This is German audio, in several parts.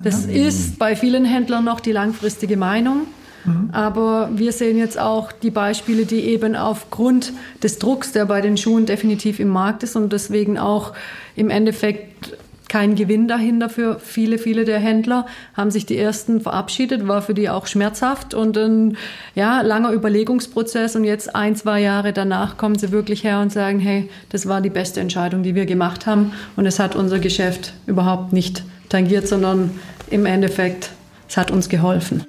Das ist bei vielen Händlern noch die langfristige Meinung. Mhm. Aber wir sehen jetzt auch die Beispiele, die eben aufgrund des Drucks, der bei den Schuhen definitiv im Markt ist und deswegen auch im Endeffekt kein Gewinn dahinter für viele, viele der Händler, haben sich die ersten verabschiedet, war für die auch schmerzhaft und ein ja, langer Überlegungsprozess und jetzt ein, zwei Jahre danach kommen sie wirklich her und sagen, hey, das war die beste Entscheidung, die wir gemacht haben und es hat unser Geschäft überhaupt nicht tangiert, sondern im Endeffekt, es hat uns geholfen.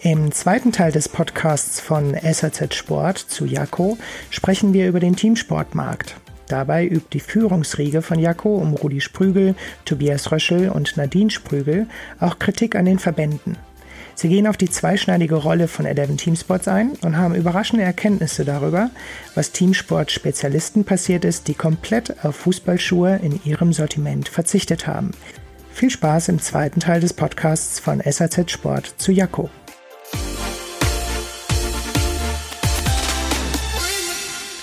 Im zweiten Teil des Podcasts von SAZ Sport zu Jakko sprechen wir über den Teamsportmarkt. Dabei übt die Führungsriege von Jakko um Rudi Sprügel, Tobias Röschel und Nadine Sprügel auch Kritik an den Verbänden. Sie gehen auf die zweischneidige Rolle von 11 Teamsports ein und haben überraschende Erkenntnisse darüber, was Teamsport-Spezialisten passiert ist, die komplett auf Fußballschuhe in ihrem Sortiment verzichtet haben. Viel Spaß im zweiten Teil des Podcasts von SAZ Sport zu Jakko.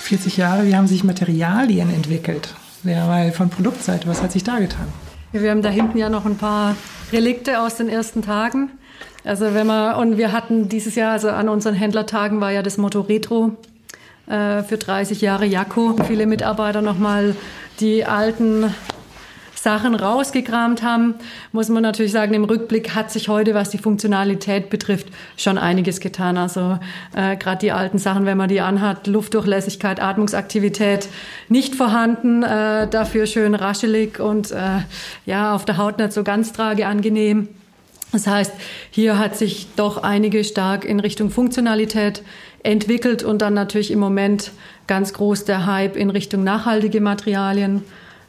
40 Jahre, wie haben sich Materialien entwickelt? Ja, weil von Produktseite, was hat sich da getan? Ja, wir haben da hinten ja noch ein paar Relikte aus den ersten Tagen. Also wenn man, und wir hatten dieses Jahr, also an unseren Händlertagen war ja das Motto Retro äh, für 30 Jahre Jakko. Viele Mitarbeiter nochmal die alten Sachen rausgekramt haben, muss man natürlich sagen, im Rückblick hat sich heute, was die Funktionalität betrifft, schon einiges getan. Also äh, gerade die alten Sachen, wenn man die anhat, Luftdurchlässigkeit, Atmungsaktivität nicht vorhanden, äh, dafür schön raschelig und äh, ja auf der Haut nicht so ganz trageangenehm. Das heißt, hier hat sich doch einige stark in Richtung Funktionalität entwickelt und dann natürlich im Moment ganz groß der Hype in Richtung nachhaltige Materialien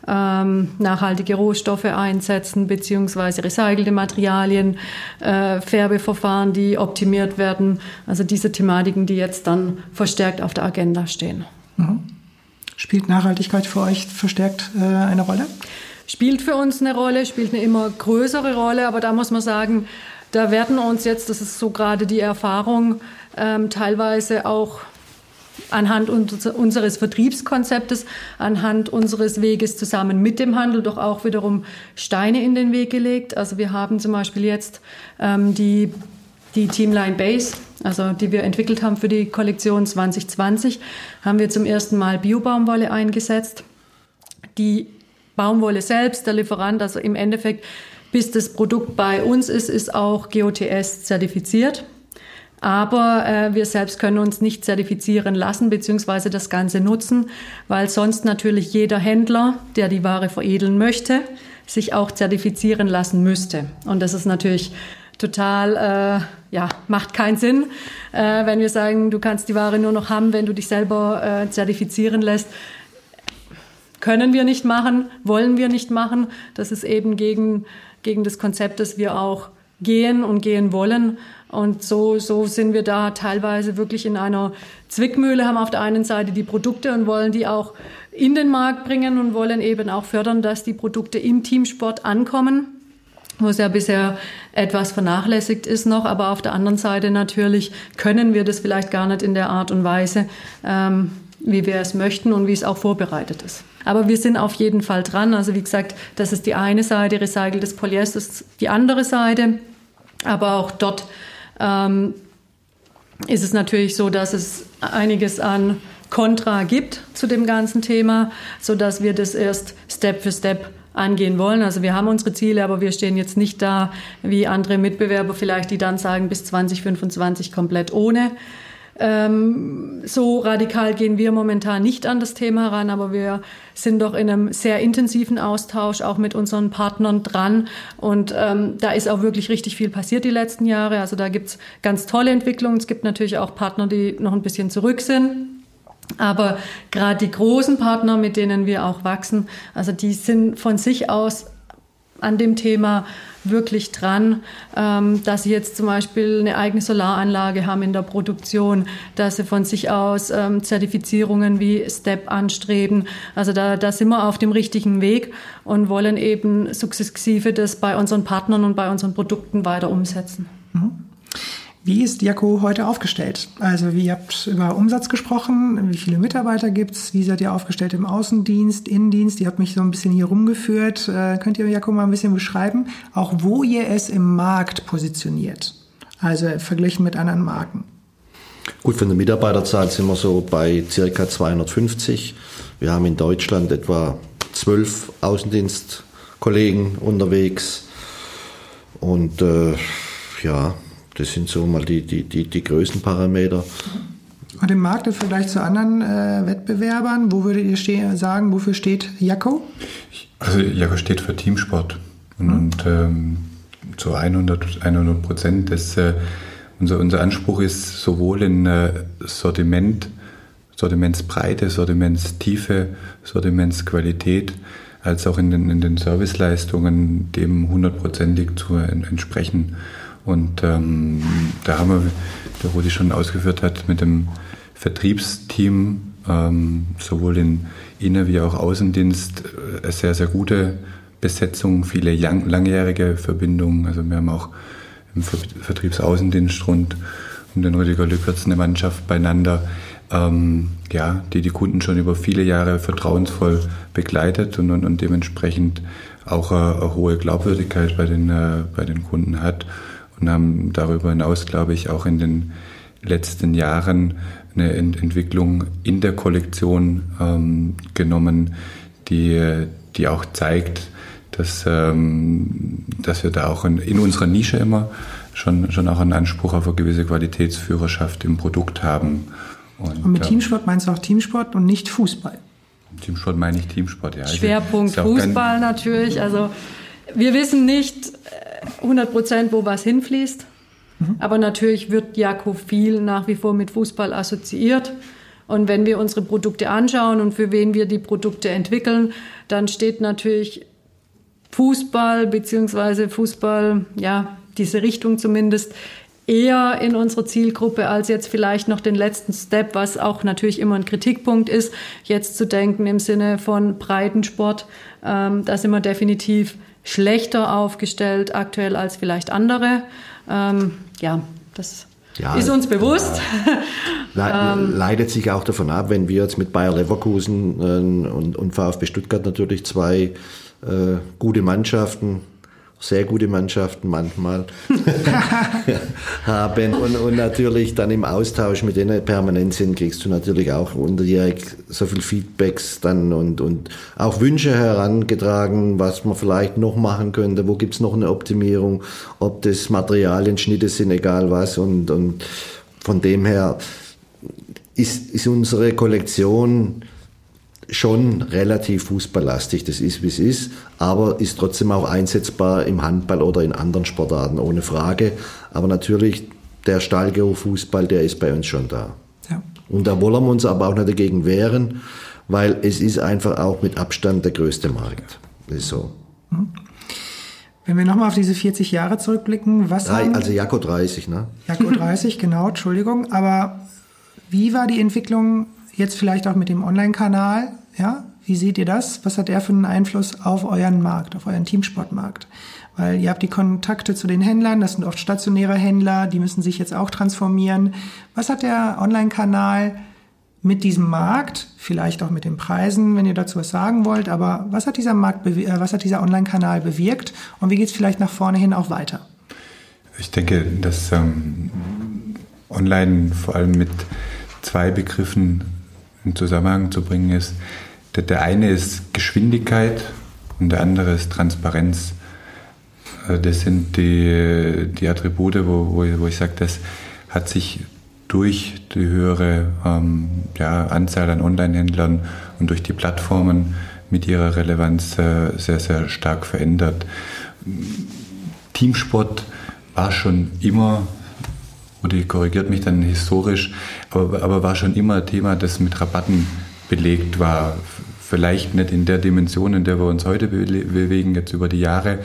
ähm, nachhaltige Rohstoffe einsetzen, beziehungsweise recycelte Materialien, äh, Färbeverfahren, die optimiert werden. Also diese Thematiken, die jetzt dann verstärkt auf der Agenda stehen. Mhm. Spielt Nachhaltigkeit für euch verstärkt äh, eine Rolle? Spielt für uns eine Rolle, spielt eine immer größere Rolle, aber da muss man sagen, da werden uns jetzt, das ist so gerade die Erfahrung, ähm, teilweise auch anhand unseres Vertriebskonzeptes, anhand unseres Weges zusammen mit dem Handel doch auch wiederum Steine in den Weg gelegt. Also wir haben zum Beispiel jetzt ähm, die, die Teamline Base, also die wir entwickelt haben für die Kollektion 2020, haben wir zum ersten Mal Biobaumwolle eingesetzt. Die Baumwolle selbst, der Lieferant, also im Endeffekt, bis das Produkt bei uns ist, ist auch GOTS zertifiziert. Aber äh, wir selbst können uns nicht zertifizieren lassen beziehungsweise das Ganze nutzen, weil sonst natürlich jeder Händler, der die Ware veredeln möchte, sich auch zertifizieren lassen müsste. Und das ist natürlich total, äh, ja, macht keinen Sinn, äh, wenn wir sagen, du kannst die Ware nur noch haben, wenn du dich selber äh, zertifizieren lässt. Können wir nicht machen, wollen wir nicht machen. Das ist eben gegen, gegen das Konzept, das wir auch gehen und gehen wollen. Und so, so sind wir da teilweise wirklich in einer Zwickmühle, haben auf der einen Seite die Produkte und wollen die auch in den Markt bringen und wollen eben auch fördern, dass die Produkte im Teamsport ankommen wo es ja bisher etwas vernachlässigt ist noch, aber auf der anderen Seite natürlich können wir das vielleicht gar nicht in der Art und Weise, ähm, wie wir es möchten und wie es auch vorbereitet ist. Aber wir sind auf jeden Fall dran. Also wie gesagt, das ist die eine Seite, recyceltes Polyester ist die andere Seite. Aber auch dort ähm, ist es natürlich so, dass es einiges an Kontra gibt zu dem ganzen Thema, so dass wir das erst Step für Step angehen wollen. Also wir haben unsere Ziele, aber wir stehen jetzt nicht da wie andere Mitbewerber vielleicht, die dann sagen bis 2025 komplett ohne. Ähm, so radikal gehen wir momentan nicht an das Thema heran, aber wir sind doch in einem sehr intensiven Austausch auch mit unseren Partnern dran. Und ähm, da ist auch wirklich richtig viel passiert die letzten Jahre. Also da gibt's ganz tolle Entwicklungen. Es gibt natürlich auch Partner, die noch ein bisschen zurück sind. Aber gerade die großen Partner, mit denen wir auch wachsen, also die sind von sich aus an dem Thema wirklich dran, ähm, dass sie jetzt zum Beispiel eine eigene Solaranlage haben in der Produktion, dass sie von sich aus ähm, Zertifizierungen wie STEP anstreben. Also da, da sind wir auf dem richtigen Weg und wollen eben sukzessive das bei unseren Partnern und bei unseren Produkten weiter umsetzen. Mhm. Wie ist Jaco heute aufgestellt? Also, wie habt über Umsatz gesprochen? Wie viele Mitarbeiter gibt es? Wie seid ihr aufgestellt im Außendienst, Innendienst? Ihr habt mich so ein bisschen hier rumgeführt. Äh, könnt ihr Jaco mal ein bisschen beschreiben? Auch wo ihr es im Markt positioniert? Also verglichen mit anderen Marken. Gut, von der Mitarbeiterzahl sind wir so bei circa 250. Wir haben in Deutschland etwa zwölf Außendienstkollegen unterwegs. Und äh, ja, das sind so mal die, die, die, die größten Parameter. Und im Markt im Vergleich zu anderen äh, Wettbewerbern, wo würdet ihr sagen, wofür steht Jacko? Also Jacko steht für Teamsport und, mhm. und ähm, zu 100 Prozent. Äh, unser, unser Anspruch ist sowohl in äh, Sortiment, Sortimentsbreite, Sortimentstiefe, Sortimentsqualität, als auch in den, in den Serviceleistungen dem hundertprozentig zu entsprechen. Und ähm, da haben wir, der Rudi schon ausgeführt hat, mit dem Vertriebsteam ähm, sowohl in Inner- wie auch Außendienst äh, eine sehr, sehr gute Besetzung, viele langjährige Verbindungen. Also wir haben auch im Vertriebsaußendienst rund um den Rüdiger Lückwitz eine Mannschaft beieinander, ähm, ja, die die Kunden schon über viele Jahre vertrauensvoll begleitet und, und, und dementsprechend auch eine, eine, hohe Glaubwürdigkeit bei den, äh, bei den Kunden hat und haben darüber hinaus, glaube ich, auch in den letzten Jahren eine Ent Entwicklung in der Kollektion ähm, genommen, die, die auch zeigt, dass, ähm, dass wir da auch in, in unserer Nische immer schon, schon auch einen Anspruch auf eine gewisse Qualitätsführerschaft im Produkt haben. Und, und mit äh, Teamsport meinst du auch Teamsport und nicht Fußball? Teamsport meine ich Teamsport, ja. Also Schwerpunkt Fußball natürlich. Also wir wissen nicht 100 äh, Prozent, wo was hinfließt. Mhm. Aber natürlich wird Jako viel nach wie vor mit Fußball assoziiert. Und wenn wir unsere Produkte anschauen und für wen wir die Produkte entwickeln, dann steht natürlich Fußball beziehungsweise Fußball, ja, diese Richtung zumindest eher in unserer Zielgruppe als jetzt vielleicht noch den letzten Step, was auch natürlich immer ein Kritikpunkt ist, jetzt zu denken im Sinne von Breitensport. Ähm, da sind wir definitiv schlechter aufgestellt aktuell als vielleicht andere. Ähm, ja, das ja, ist uns bewusst. Ja. Le leitet sich auch davon ab, wenn wir jetzt mit Bayer Leverkusen äh, und, und VfB Stuttgart natürlich zwei äh, gute Mannschaften sehr gute Mannschaften manchmal haben. Und, und natürlich dann im Austausch mit denen permanent sind, kriegst du natürlich auch unterjährig so viel Feedbacks dann und, und auch Wünsche herangetragen, was man vielleicht noch machen könnte, wo gibt's noch eine Optimierung, ob das Materialien, Schnitte sind, egal was. Und, und von dem her ist, ist unsere Kollektion schon relativ fußballlastig, das ist wie es ist, aber ist trotzdem auch einsetzbar im Handball oder in anderen Sportarten, ohne Frage. Aber natürlich, der Stahlgeo Fußball, der ist bei uns schon da. Ja. Und da wollen wir uns aber auch nicht dagegen wehren, weil es ist einfach auch mit Abstand der größte Markt. Das ist so. Mhm. Wenn wir nochmal auf diese 40 Jahre zurückblicken, was Drei, haben, Also Jako 30, ne? Jako 30, genau, Entschuldigung. Aber wie war die Entwicklung Jetzt vielleicht auch mit dem Online-Kanal. Ja, wie seht ihr das? Was hat der für einen Einfluss auf euren Markt, auf euren Teamsportmarkt? Weil ihr habt die Kontakte zu den Händlern, das sind oft stationäre Händler, die müssen sich jetzt auch transformieren. Was hat der Online-Kanal mit diesem Markt, vielleicht auch mit den Preisen, wenn ihr dazu was sagen wollt, aber was hat dieser äh, dieser Online-Kanal bewirkt und wie geht es vielleicht nach vorne hin auch weiter? Ich denke, dass ähm, Online vor allem mit zwei Begriffen in Zusammenhang zu bringen ist, der, eine ist Geschwindigkeit und der andere ist Transparenz. Also das sind die, die Attribute, wo, wo, ich, wo ich sage, das hat sich durch die höhere ähm, ja, Anzahl an Online-Händlern und durch die Plattformen mit ihrer Relevanz äh, sehr, sehr stark verändert. Teamsport war schon immer Rudi korrigiert mich dann historisch, aber, aber war schon immer ein Thema, das mit Rabatten belegt war. Vielleicht nicht in der Dimension, in der wir uns heute bewegen, jetzt über die Jahre,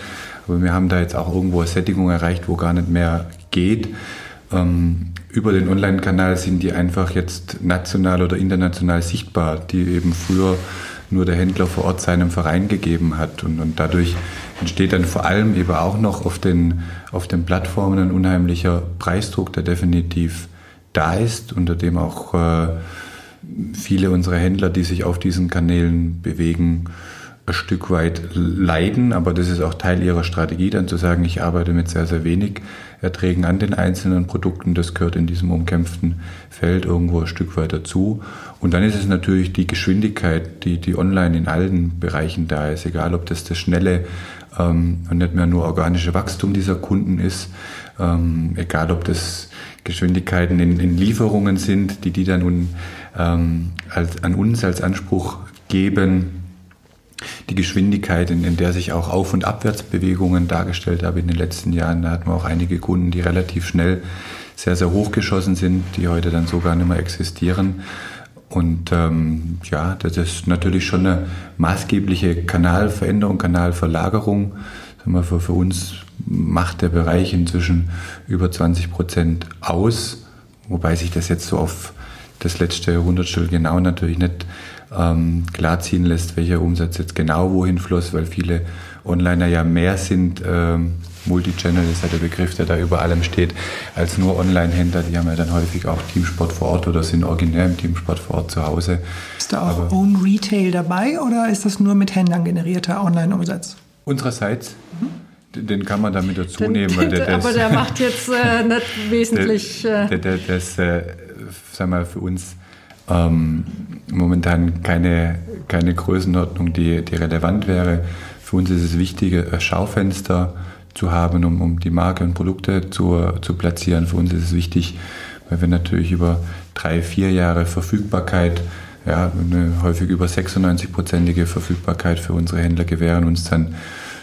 aber wir haben da jetzt auch irgendwo eine Sättigung erreicht, wo gar nicht mehr geht. Ähm, über den Online-Kanal sind die einfach jetzt national oder international sichtbar, die eben früher nur der Händler vor Ort seinem Verein gegeben hat. Und, und dadurch entsteht dann vor allem eben auch noch auf den, auf den Plattformen ein unheimlicher Preisdruck, der definitiv da ist, unter dem auch äh, viele unserer Händler, die sich auf diesen Kanälen bewegen, ein Stück weit leiden, aber das ist auch Teil ihrer Strategie, dann zu sagen, ich arbeite mit sehr, sehr wenig Erträgen an den einzelnen Produkten, das gehört in diesem umkämpften Feld irgendwo ein Stück weit dazu. Und dann ist es natürlich die Geschwindigkeit, die, die online in allen Bereichen da ist, egal ob das das schnelle ähm, und nicht mehr nur organische Wachstum dieser Kunden ist, ähm, egal ob das Geschwindigkeiten in, in Lieferungen sind, die die dann nun ähm, als, an uns als Anspruch geben, die Geschwindigkeit, in, in, der sich auch Auf- und Abwärtsbewegungen dargestellt haben in den letzten Jahren. Da hatten wir auch einige Kunden, die relativ schnell sehr, sehr hochgeschossen sind, die heute dann sogar nicht mehr existieren. Und ähm, ja, das ist natürlich schon eine maßgebliche Kanalveränderung, Kanalverlagerung. Für, für uns macht der Bereich inzwischen über 20 Prozent aus, wobei sich das jetzt so auf das letzte Hundertstel genau natürlich nicht ähm, klarziehen lässt, welcher Umsatz jetzt genau wohin floss, weil viele Onliner ja mehr sind. Ähm, Multichannel ist ja der Begriff, der da über allem steht, als nur Online-Händler. Die haben ja dann häufig auch Teamsport vor Ort oder sind originär im Teamsport vor Ort zu Hause. Ist da auch Aber Own Retail dabei oder ist das nur mit Händlern generierter Online-Umsatz? Unsererseits. Mhm. Den kann man damit dazu nehmen. Weil der, aber der macht jetzt äh, nicht wesentlich. Der, der, der, das, äh, sag mal, für uns ähm, momentan keine, keine Größenordnung, die, die relevant wäre. Für uns ist es wichtig, ein Schaufenster zu haben, um, um die Marke und Produkte zu, zu platzieren. Für uns ist es wichtig, weil wir natürlich über drei, vier Jahre Verfügbarkeit, ja, eine häufig über 96-prozentige Verfügbarkeit für unsere Händler gewähren uns dann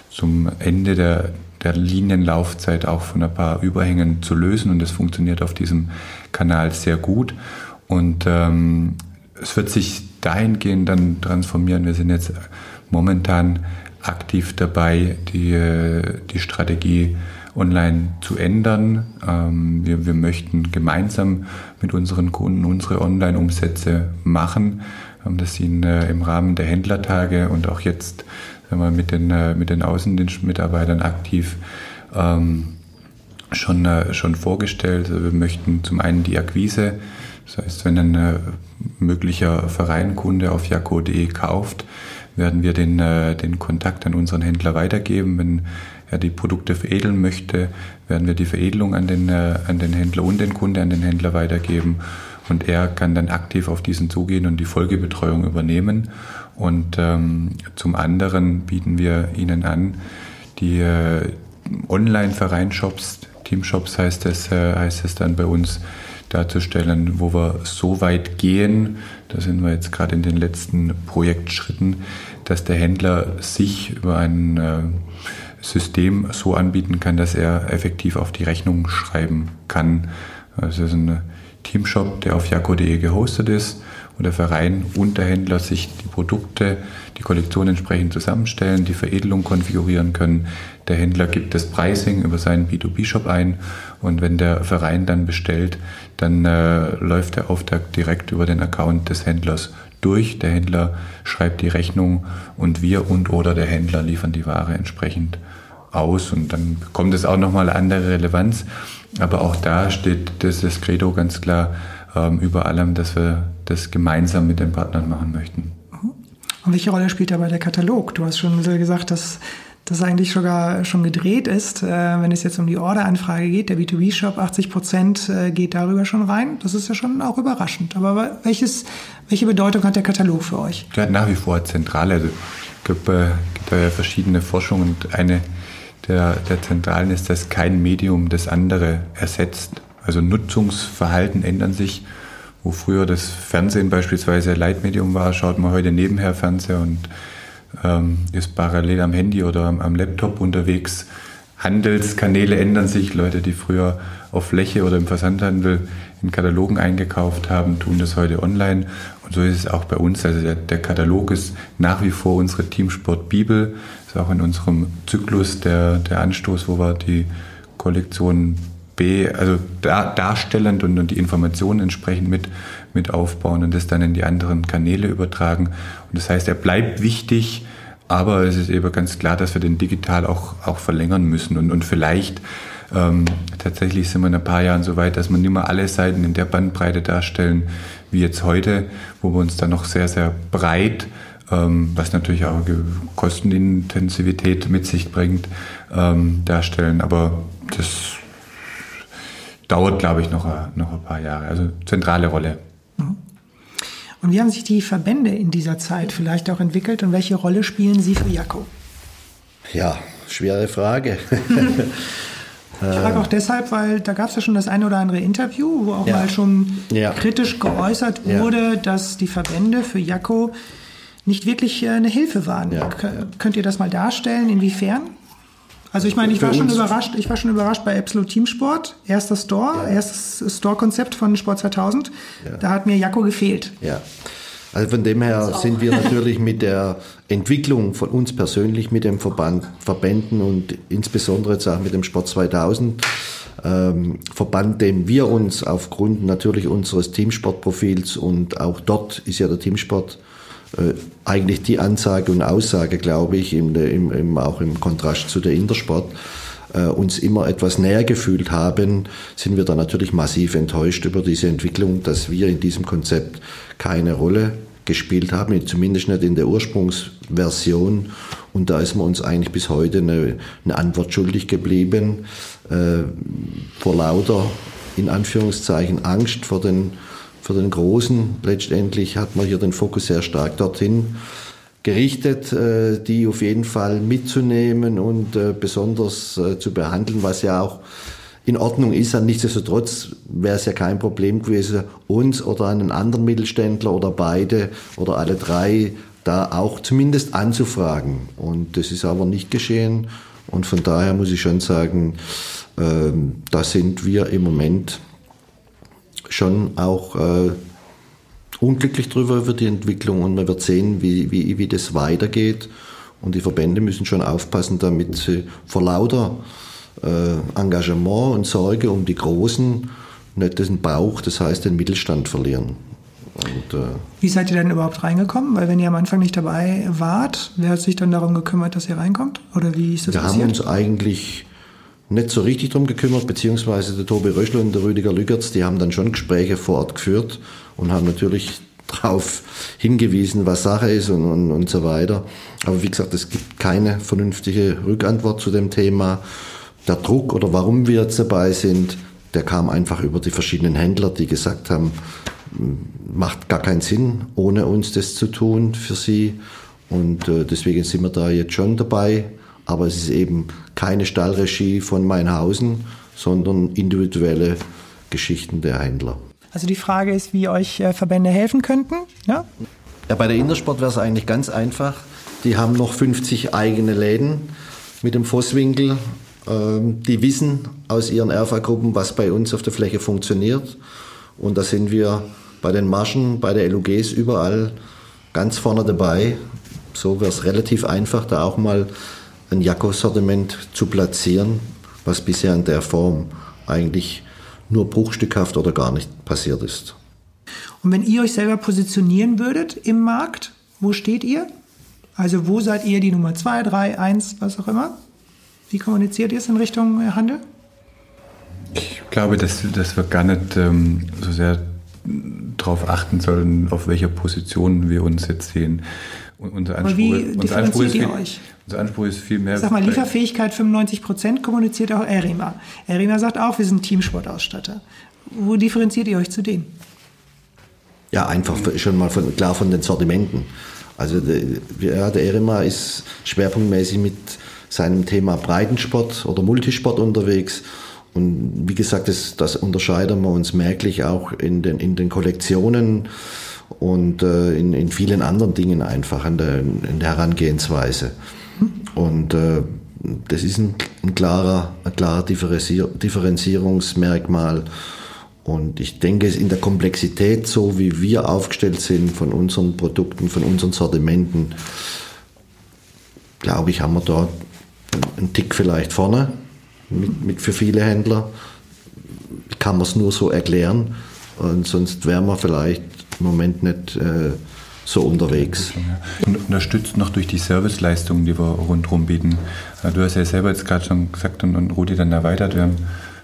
zum Ende der, der Linienlaufzeit auch von ein paar Überhängen zu lösen und das funktioniert auf diesem Kanal sehr gut. Und ähm, es wird sich dahingehend dann transformieren. Wir sind jetzt momentan aktiv dabei, die, die Strategie online zu ändern. Ähm, wir, wir möchten gemeinsam mit unseren Kunden unsere Online-Umsätze machen. Haben das in, äh, im Rahmen der Händlertage und auch jetzt sagen wir, mit, den, äh, mit den Außendienstmitarbeitern aktiv ähm, schon, äh, schon vorgestellt. Also wir möchten zum einen die Akquise das heißt, wenn ein äh, möglicher Vereinkunde auf jako.de kauft, werden wir den, äh, den Kontakt an unseren Händler weitergeben. Wenn er die Produkte veredeln möchte, werden wir die Veredelung an den, äh, an den Händler und den Kunde an den Händler weitergeben. Und er kann dann aktiv auf diesen zugehen und die Folgebetreuung übernehmen. Und ähm, zum anderen bieten wir Ihnen an, die äh, Online-Vereinshops, Teamshops heißt es, äh, heißt es dann bei uns, darzustellen, wo wir so weit gehen, da sind wir jetzt gerade in den letzten Projektschritten, dass der Händler sich über ein äh, System so anbieten kann, dass er effektiv auf die Rechnung schreiben kann. Also es ist ein Teamshop, der auf jako.de gehostet ist und der Verein und der Händler sich die Produkte, die Kollektion entsprechend zusammenstellen, die Veredelung konfigurieren können. Der Händler gibt das Pricing über seinen B2B-Shop ein und wenn der Verein dann bestellt, dann äh, läuft der Auftrag direkt über den Account des Händlers durch. Der Händler schreibt die Rechnung und wir und oder der Händler liefern die Ware entsprechend aus und dann bekommt es auch nochmal andere Relevanz. Aber auch da steht das, das Credo ganz klar ähm, über allem, dass wir das gemeinsam mit den Partnern machen möchten. Und welche Rolle spielt dabei der Katalog? Du hast schon gesagt, dass das eigentlich sogar schon gedreht ist, äh, wenn es jetzt um die Orderanfrage geht. Der B2B-Shop 80 Prozent äh, geht darüber schon rein. Das ist ja schon auch überraschend. Aber welches, welche Bedeutung hat der Katalog für euch? Der hat nach wie vor zentral. Also, es gibt, äh, gibt ja verschiedene Forschungen und eine der, der zentralen ist, dass kein Medium das andere ersetzt. Also Nutzungsverhalten ändern sich. Wo früher das Fernsehen beispielsweise Leitmedium war, schaut man heute nebenher Fernseher und ähm, ist parallel am Handy oder am, am, Laptop unterwegs. Handelskanäle ändern sich. Leute, die früher auf Fläche oder im Versandhandel in Katalogen eingekauft haben, tun das heute online. Und so ist es auch bei uns. Also der, der Katalog ist nach wie vor unsere Teamsport Bibel. Ist auch in unserem Zyklus der, der Anstoß, wo wir die Kollektion B, also da, darstellend und, und die Informationen entsprechend mit, mit aufbauen und das dann in die anderen Kanäle übertragen. Und das heißt, er bleibt wichtig, aber es ist eben ganz klar, dass wir den digital auch, auch verlängern müssen und, und vielleicht ähm, tatsächlich sind wir in ein paar Jahren so weit, dass wir nicht mehr alle Seiten in der Bandbreite darstellen wie jetzt heute, wo wir uns dann noch sehr, sehr breit ähm, was natürlich auch Kostenintensivität mit sich bringt, ähm, darstellen. Aber das dauert, glaube ich, noch, noch ein paar Jahre. Also zentrale Rolle. Und wie haben sich die Verbände in dieser Zeit vielleicht auch entwickelt und welche Rolle spielen sie für Jakob? Ja, schwere Frage. Ich frage auch deshalb, weil da gab es ja schon das eine oder andere Interview, wo auch ja. mal schon ja. kritisch geäußert wurde, ja. dass die Verbände für Jakko nicht wirklich äh, eine Hilfe waren. Könnt ihr das mal darstellen? Inwiefern? Also ich meine, ich war schon überrascht, ich war schon überrascht bei Epsilon Teamsport, erster Store, ja. erstes Store-Konzept von Sport 2000. Ja. Da hat mir Jakko gefehlt. Ja. Also von dem her sind wir natürlich mit der Entwicklung von uns persönlich, mit dem Verband, Verbänden und insbesondere jetzt auch mit dem Sport 2000 ähm, Verband, dem wir uns aufgrund natürlich unseres Teamsportprofils und auch dort ist ja der Teamsport äh, eigentlich die Ansage und Aussage, glaube ich, im, im, im, auch im Kontrast zu der Intersport, äh, uns immer etwas näher gefühlt haben, sind wir da natürlich massiv enttäuscht über diese Entwicklung, dass wir in diesem Konzept keine Rolle gespielt haben, zumindest nicht in der Ursprungsversion. Und da ist man uns eigentlich bis heute eine, eine Antwort schuldig geblieben, äh, vor lauter, in Anführungszeichen, Angst vor den für den Großen. Letztendlich hat man hier den Fokus sehr stark dorthin gerichtet, äh, die auf jeden Fall mitzunehmen und äh, besonders äh, zu behandeln, was ja auch in Ordnung ist. Nichtsdestotrotz wäre es ja kein Problem gewesen, uns oder einen anderen Mittelständler oder beide oder alle drei da auch zumindest anzufragen. Und das ist aber nicht geschehen. Und von daher muss ich schon sagen, ähm, da sind wir im Moment schon auch äh, unglücklich drüber über die Entwicklung und man wird sehen, wie, wie, wie das weitergeht. Und die Verbände müssen schon aufpassen, damit sie vor lauter äh, Engagement und Sorge um die Großen nicht den Bauch, das heißt den Mittelstand verlieren. Und, äh, wie seid ihr denn überhaupt reingekommen? Weil wenn ihr am Anfang nicht dabei wart, wer hat sich dann darum gekümmert, dass ihr reinkommt? Oder wie ist das wir passiert? Wir haben uns eigentlich nicht so richtig drum gekümmert, beziehungsweise der Tobi Röschel und der Rüdiger Lügertz, die haben dann schon Gespräche vor Ort geführt und haben natürlich darauf hingewiesen, was Sache ist und, und, und so weiter. Aber wie gesagt, es gibt keine vernünftige Rückantwort zu dem Thema. Der Druck oder warum wir jetzt dabei sind, der kam einfach über die verschiedenen Händler, die gesagt haben, macht gar keinen Sinn, ohne uns das zu tun für sie. Und äh, deswegen sind wir da jetzt schon dabei aber es ist eben keine Stallregie von Meinhausen, sondern individuelle Geschichten der Händler. Also die Frage ist, wie euch äh, Verbände helfen könnten. Ja? ja bei der Intersport wäre es eigentlich ganz einfach. Die haben noch 50 eigene Läden mit dem Vosswinkel. Ähm, die wissen aus ihren RFA-Gruppen, was bei uns auf der Fläche funktioniert. Und da sind wir bei den Marschen, bei der LUGs überall ganz vorne dabei. So wäre es relativ einfach, da auch mal ein Jakko-Sortiment zu platzieren, was bisher in der Form eigentlich nur bruchstückhaft oder gar nicht passiert ist. Und wenn ihr euch selber positionieren würdet im Markt, wo steht ihr? Also wo seid ihr die Nummer 2, 3, 1, was auch immer? Wie kommuniziert ihr es in Richtung Handel? Ich glaube, dass, dass wir gar nicht ähm, so sehr darauf achten sollen, auf welcher Position wir uns jetzt sehen. Unser Anspruch, wie unser Anspruch ist viel, euch? Unser Anspruch ist viel mehr. Sag mal, Lieferfähigkeit 95 Prozent kommuniziert auch Erima. Erima sagt auch, wir sind Teamsportausstatter. Wo differenziert ihr euch zu denen? Ja, einfach schon mal von, klar von den Sortimenten. Also der, ja, der Erima ist schwerpunktmäßig mit seinem Thema Breitensport oder Multisport unterwegs. Und wie gesagt, das, das unterscheiden wir uns merklich auch in den, in den Kollektionen und äh, in, in vielen anderen Dingen einfach in der, in der Herangehensweise. Und äh, das ist ein, ein klarer, ein klarer Differenzier Differenzierungsmerkmal. Und ich denke, in der Komplexität, so wie wir aufgestellt sind von unseren Produkten, von unseren Sortimenten, glaube ich, haben wir da einen Tick vielleicht vorne mit, mit für viele Händler. kann man es nur so erklären. Und sonst wären wir vielleicht im Moment nicht äh, so unterwegs. Und unterstützt noch durch die Serviceleistungen, die wir rundherum bieten. Du hast ja selber jetzt gerade schon gesagt und, und Rudi dann erweitert, wir haben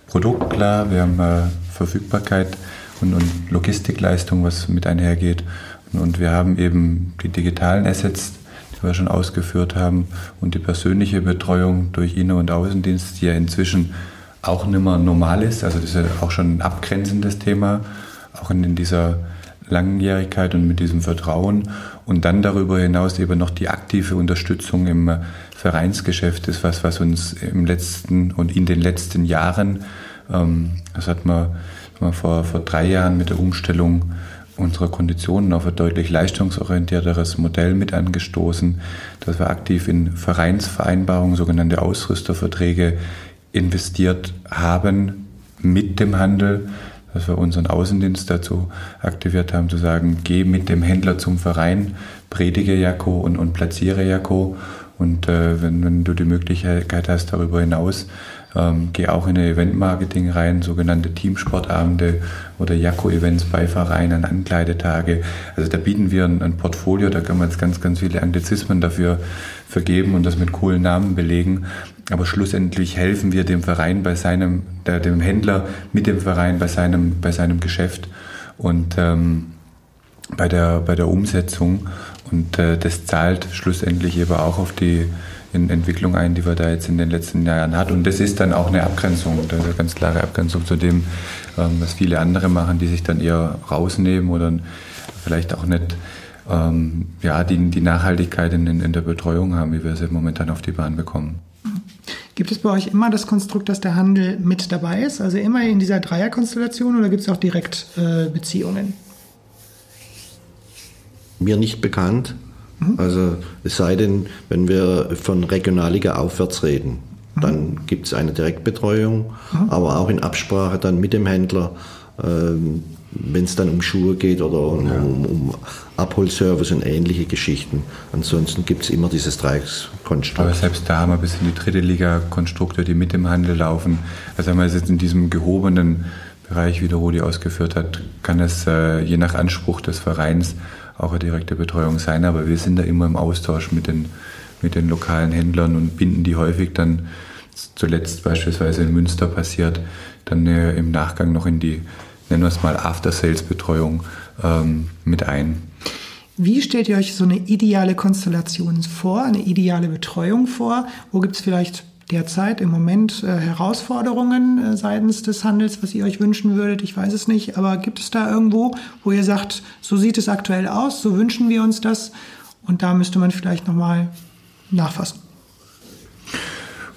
Produkt klar, wir haben äh, Verfügbarkeit und, und Logistikleistung, was mit einhergeht. Und, und wir haben eben die digitalen Assets, die wir schon ausgeführt haben und die persönliche Betreuung durch Inner- und Außendienst, die ja inzwischen auch nicht mehr normal ist. Also das ist ja auch schon ein abgrenzendes Thema, auch in, in dieser Langjährigkeit und mit diesem Vertrauen. Und dann darüber hinaus eben noch die aktive Unterstützung im Vereinsgeschäft ist was, was uns im letzten und in den letzten Jahren, ähm, das hat man vor, vor drei Jahren mit der Umstellung unserer Konditionen auf ein deutlich leistungsorientierteres Modell mit angestoßen, dass wir aktiv in Vereinsvereinbarungen, sogenannte Ausrüsterverträge investiert haben mit dem Handel, dass wir unseren Außendienst dazu aktiviert haben, zu sagen, geh mit dem Händler zum Verein, predige Jakko und, und platziere Jakko. Und äh, wenn, wenn du die Möglichkeit hast, darüber hinaus ähm, gehe auch in Eventmarketing rein, sogenannte Teamsportabende oder Jakko-Events bei Vereinen, Ankleidetage. Also da bieten wir ein, ein, Portfolio, da kann man jetzt ganz, ganz viele Anglizismen dafür vergeben und das mit coolen Namen belegen. Aber schlussendlich helfen wir dem Verein bei seinem, der, dem Händler mit dem Verein bei seinem, bei seinem Geschäft und ähm, bei, der, bei der Umsetzung. Und äh, das zahlt schlussendlich eben auch auf die Entwicklung ein, die wir da jetzt in den letzten Jahren hat. Und das ist dann auch eine Abgrenzung, eine ganz klare Abgrenzung zu dem, ähm, was viele andere machen, die sich dann eher rausnehmen oder vielleicht auch nicht ähm, ja, die, die Nachhaltigkeit in, in der Betreuung haben, wie wir sie momentan auf die Bahn bekommen. Gibt es bei euch immer das Konstrukt, dass der Handel mit dabei ist? Also immer in dieser Dreierkonstellation oder gibt es auch direkt äh, Beziehungen? Mir nicht bekannt. Mhm. Also es sei denn, wenn wir von Regionalliga aufwärts reden, mhm. dann gibt es eine Direktbetreuung, mhm. aber auch in Absprache dann mit dem Händler, ähm, wenn es dann um Schuhe geht oder um, ja. um, um Abholservice und ähnliche Geschichten. Ansonsten gibt es immer dieses Dreieckskonstrukt. Aber selbst da haben wir ein bisschen die dritte Liga-Konstrukte, die mit dem Handel laufen. Also haben wir jetzt in diesem gehobenen Bereich, wie der Rudi ausgeführt hat, kann es äh, je nach Anspruch des Vereins auch eine direkte Betreuung sein. Aber wir sind da immer im Austausch mit den, mit den lokalen Händlern und binden die häufig dann, zuletzt beispielsweise in Münster passiert, dann äh, im Nachgang noch in die, nennen wir es mal, After-Sales-Betreuung ähm, mit ein. Wie stellt ihr euch so eine ideale Konstellation vor, eine ideale Betreuung vor? Wo gibt es vielleicht derzeit im Moment äh, Herausforderungen äh, seitens des Handels, was ihr euch wünschen würdet? Ich weiß es nicht, aber gibt es da irgendwo, wo ihr sagt, so sieht es aktuell aus, so wünschen wir uns das und da müsste man vielleicht nochmal nachfassen?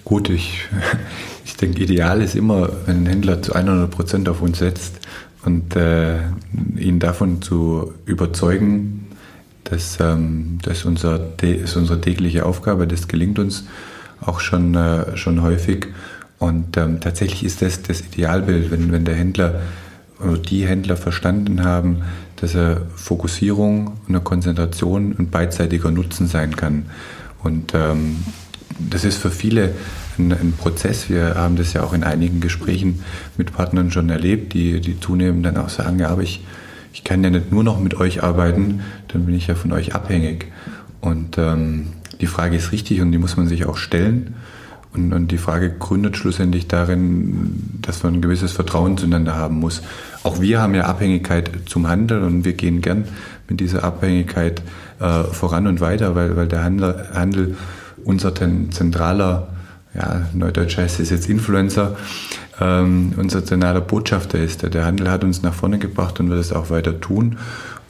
Gut, ich, ich denke, ideal ist immer, wenn ein Händler zu 100 Prozent auf uns setzt und äh, ihn davon zu überzeugen, dass ähm, das unser, ist unsere tägliche Aufgabe, das gelingt uns auch schon, äh, schon häufig. Und ähm, tatsächlich ist das das Idealbild, wenn, wenn der Händler oder die Händler verstanden haben, dass er Fokussierung, eine Konzentration und beidseitiger Nutzen sein kann. Und ähm, das ist für viele ein, ein, Prozess. Wir haben das ja auch in einigen Gesprächen mit Partnern schon erlebt, die, die zunehmend dann auch sagen, ja, aber ich, ich kann ja nicht nur noch mit euch arbeiten, dann bin ich ja von euch abhängig. Und ähm, die Frage ist richtig und die muss man sich auch stellen. Und, und, die Frage gründet schlussendlich darin, dass man ein gewisses Vertrauen zueinander haben muss. Auch wir haben ja Abhängigkeit zum Handel und wir gehen gern mit dieser Abhängigkeit äh, voran und weiter, weil, weil der Handel, Handel unser zentraler, ja, neudeutsch heißt es jetzt Influencer, ähm, unser zentraler Botschafter ist. Der Handel hat uns nach vorne gebracht und wird es auch weiter tun.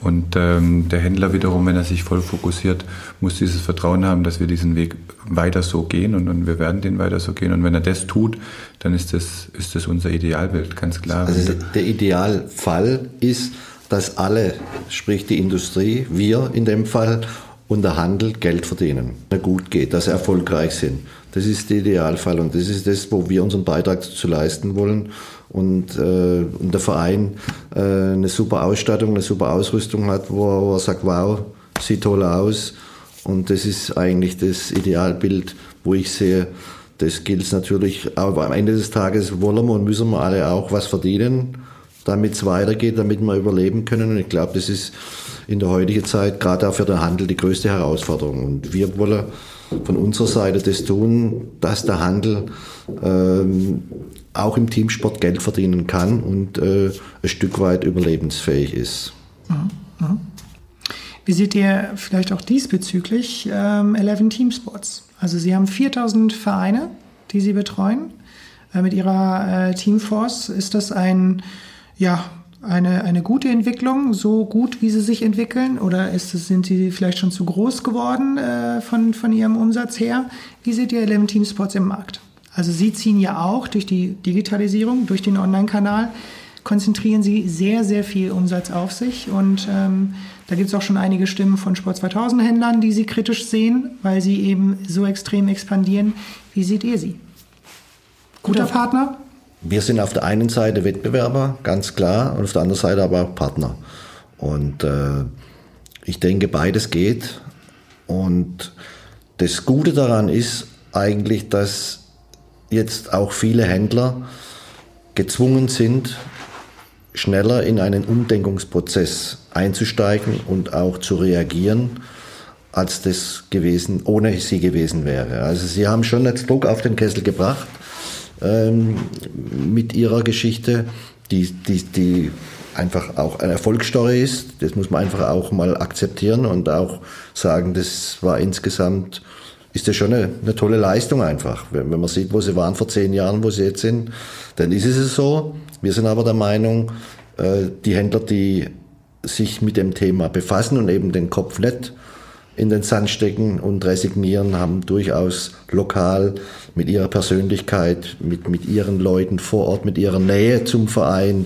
Und ähm, der Händler wiederum, wenn er sich voll fokussiert, muss dieses Vertrauen haben, dass wir diesen Weg weiter so gehen und, und wir werden den weiter so gehen. Und wenn er das tut, dann ist das, ist das unser Idealbild, ganz klar. Also der Idealfall ist, dass alle, sprich die Industrie, wir in dem Fall und der Handel Geld verdienen, gut geht, dass sie erfolgreich sind. Das ist der Idealfall und das ist das, wo wir unseren Beitrag zu leisten wollen und, äh, und der Verein äh, eine super Ausstattung, eine super Ausrüstung hat, wo er, wo er sagt, wow, sieht toll aus und das ist eigentlich das Idealbild, wo ich sehe, das gilt natürlich, aber am Ende des Tages wollen wir und müssen wir alle auch was verdienen, damit es weitergeht, damit wir überleben können. Und ich glaube, das ist in der heutigen Zeit gerade auch für den Handel die größte Herausforderung. Und wir wollen von unserer Seite das tun, dass der Handel ähm, auch im Teamsport Geld verdienen kann und äh, ein Stück weit überlebensfähig ist. Mhm. Mhm. Wie seht ihr vielleicht auch diesbezüglich ähm, 11 Team Sports? Also Sie haben 4000 Vereine, die Sie betreuen. Äh, mit Ihrer äh, Teamforce ist das ein, ja, eine, eine gute Entwicklung, so gut, wie sie sich entwickeln? Oder ist es, sind sie vielleicht schon zu groß geworden äh, von, von ihrem Umsatz her? Wie seht ihr 11 Team Sports im Markt? Also Sie ziehen ja auch durch die Digitalisierung, durch den Online-Kanal, konzentrieren Sie sehr, sehr viel Umsatz auf sich und ähm, da gibt es auch schon einige Stimmen von Sport 2000 Händlern, die sie kritisch sehen, weil sie eben so extrem expandieren. Wie seht ihr sie? Guter Partner? Wir sind auf der einen Seite Wettbewerber, ganz klar, und auf der anderen Seite aber auch Partner. Und äh, ich denke, beides geht. Und das Gute daran ist eigentlich, dass jetzt auch viele Händler gezwungen sind, schneller in einen Umdenkungsprozess einzusteigen und auch zu reagieren, als das gewesen, ohne sie gewesen wäre. Also sie haben schon jetzt Druck auf den Kessel gebracht ähm, mit ihrer Geschichte, die, die, die einfach auch eine Erfolgsstory ist. Das muss man einfach auch mal akzeptieren und auch sagen, das war insgesamt, ist das schon eine, eine tolle Leistung einfach. Wenn, wenn man sieht, wo sie waren vor zehn Jahren, wo sie jetzt sind, dann ist es so. Wir sind aber der Meinung, äh, die Händler, die sich mit dem Thema befassen und eben den Kopf nicht in den Sand stecken und resignieren, haben durchaus lokal mit ihrer Persönlichkeit, mit, mit ihren Leuten vor Ort, mit ihrer Nähe zum Verein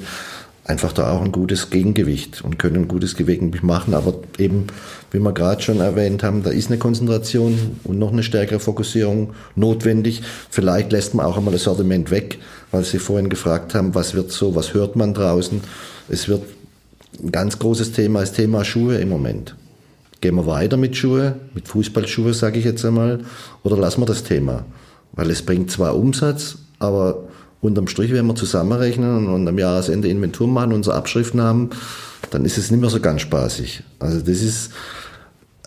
einfach da auch ein gutes Gegengewicht und können ein gutes Gegengewicht machen. Aber eben, wie wir gerade schon erwähnt haben, da ist eine Konzentration und noch eine stärkere Fokussierung notwendig. Vielleicht lässt man auch einmal das Sortiment weg, weil Sie vorhin gefragt haben, was wird so, was hört man draußen. Es wird ein ganz großes Thema, das Thema Schuhe im Moment. Gehen wir weiter mit Schuhe, mit Fußballschuhe, sage ich jetzt einmal, oder lassen wir das Thema? Weil es bringt zwar Umsatz, aber unterm Strich, wenn wir zusammenrechnen und am Jahresende Inventur machen, unsere Abschriften haben, dann ist es nicht mehr so ganz spaßig. Also das ist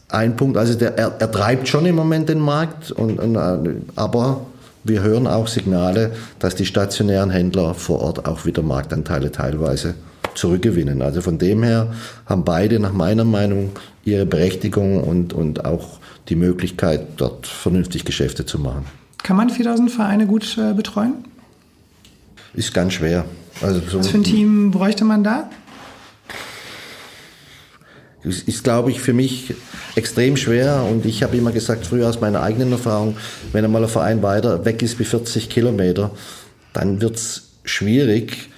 ein Punkt, also der, er, er treibt schon im Moment den Markt, und, und, aber wir hören auch Signale, dass die stationären Händler vor Ort auch wieder Marktanteile teilweise zurückgewinnen. Also von dem her haben beide nach meiner Meinung ihre Berechtigung und, und auch die Möglichkeit, dort vernünftig Geschäfte zu machen. Kann man 4000 Vereine gut äh, betreuen? ist ganz schwer. Also so Was für ein Team bräuchte man da? Das ist, glaube ich, für mich extrem schwer. Und ich habe immer gesagt, früher aus meiner eigenen Erfahrung, wenn einmal ein Verein weiter weg ist wie 40 Kilometer, dann wird es schwierig,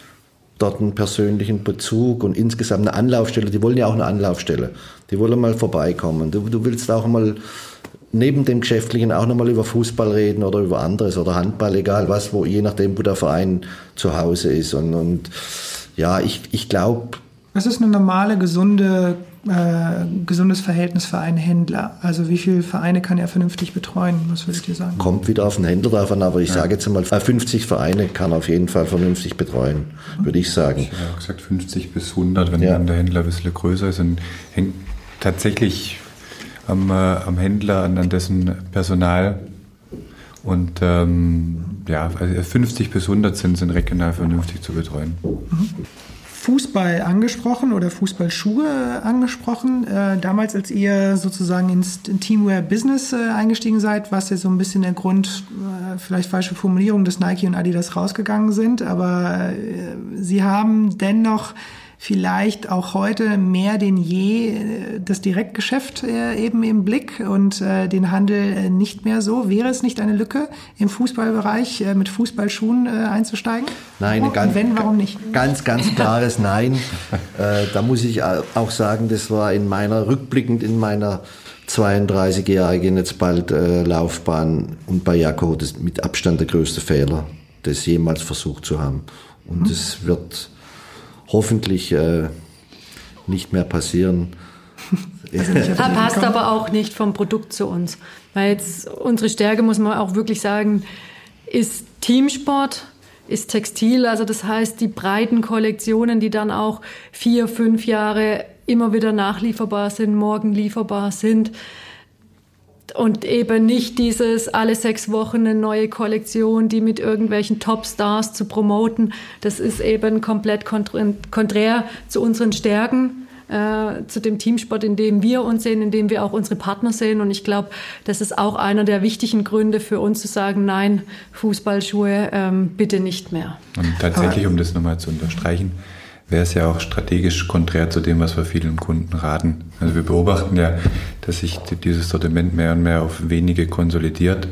dort einen persönlichen Bezug und insgesamt eine Anlaufstelle. Die wollen ja auch eine Anlaufstelle. Die wollen mal vorbeikommen. Du, du willst auch mal neben dem Geschäftlichen auch nochmal über Fußball reden oder über anderes oder Handball, egal was, wo je nachdem, wo der Verein zu Hause ist. Und, und ja, ich, ich glaube. Was ist eine normale, gesunde, äh, gesundes Verhältnis für einen Händler? Also wie viele Vereine kann er vernünftig betreuen? Was würdet ihr sagen? Kommt wieder auf den Händler drauf an, aber ich ja. sage jetzt mal, 50 Vereine kann er auf jeden Fall vernünftig betreuen, würde ich sagen. Ich habe gesagt 50 bis 100, wenn ja. dann der Händler ein bisschen größer ist. Und hängt tatsächlich am, äh, am Händler, an, an, dessen Personal. Und ähm, ja, also 50 bis 100 sind, sind regional vernünftig zu betreuen. Mhm. Fußball angesprochen oder Fußballschuhe angesprochen. Äh, damals, als ihr sozusagen ins Teamwear-Business äh, eingestiegen seid, war es ja so ein bisschen der Grund, äh, vielleicht falsche Formulierung, dass Nike und Adidas rausgegangen sind. Aber sie haben dennoch vielleicht auch heute mehr denn je äh, das Direktgeschäft äh, eben im Blick und äh, den Handel nicht mehr so. Wäre es nicht eine Lücke im Fußballbereich mit Fußballschuhen einzusteigen? Nein, oh, ganz, wenn, warum nicht? Ganz, ganz klares Nein. da muss ich auch sagen, das war in meiner, rückblickend in meiner 32-jährigen jetzt bald Laufbahn und bei Jakob das mit Abstand der größte Fehler, das jemals versucht zu haben. Und es mhm. wird hoffentlich äh, nicht mehr passieren. Passt aber auch nicht vom Produkt zu uns. Weil jetzt unsere Stärke, muss man auch wirklich sagen, ist Teamsport, ist Textil, also das heißt die breiten Kollektionen, die dann auch vier, fünf Jahre immer wieder nachlieferbar sind, morgen lieferbar sind und eben nicht dieses alle sechs Wochen eine neue Kollektion, die mit irgendwelchen Topstars zu promoten. Das ist eben komplett konträr zu unseren Stärken. Äh, zu dem Teamsport, in dem wir uns sehen, in dem wir auch unsere Partner sehen. Und ich glaube, das ist auch einer der wichtigen Gründe für uns zu sagen, nein, Fußballschuhe ähm, bitte nicht mehr. Und tatsächlich, um das nochmal zu unterstreichen, wäre es ja auch strategisch konträr zu dem, was wir vielen Kunden raten. Also wir beobachten ja, dass sich dieses Sortiment mehr und mehr auf wenige konsolidiert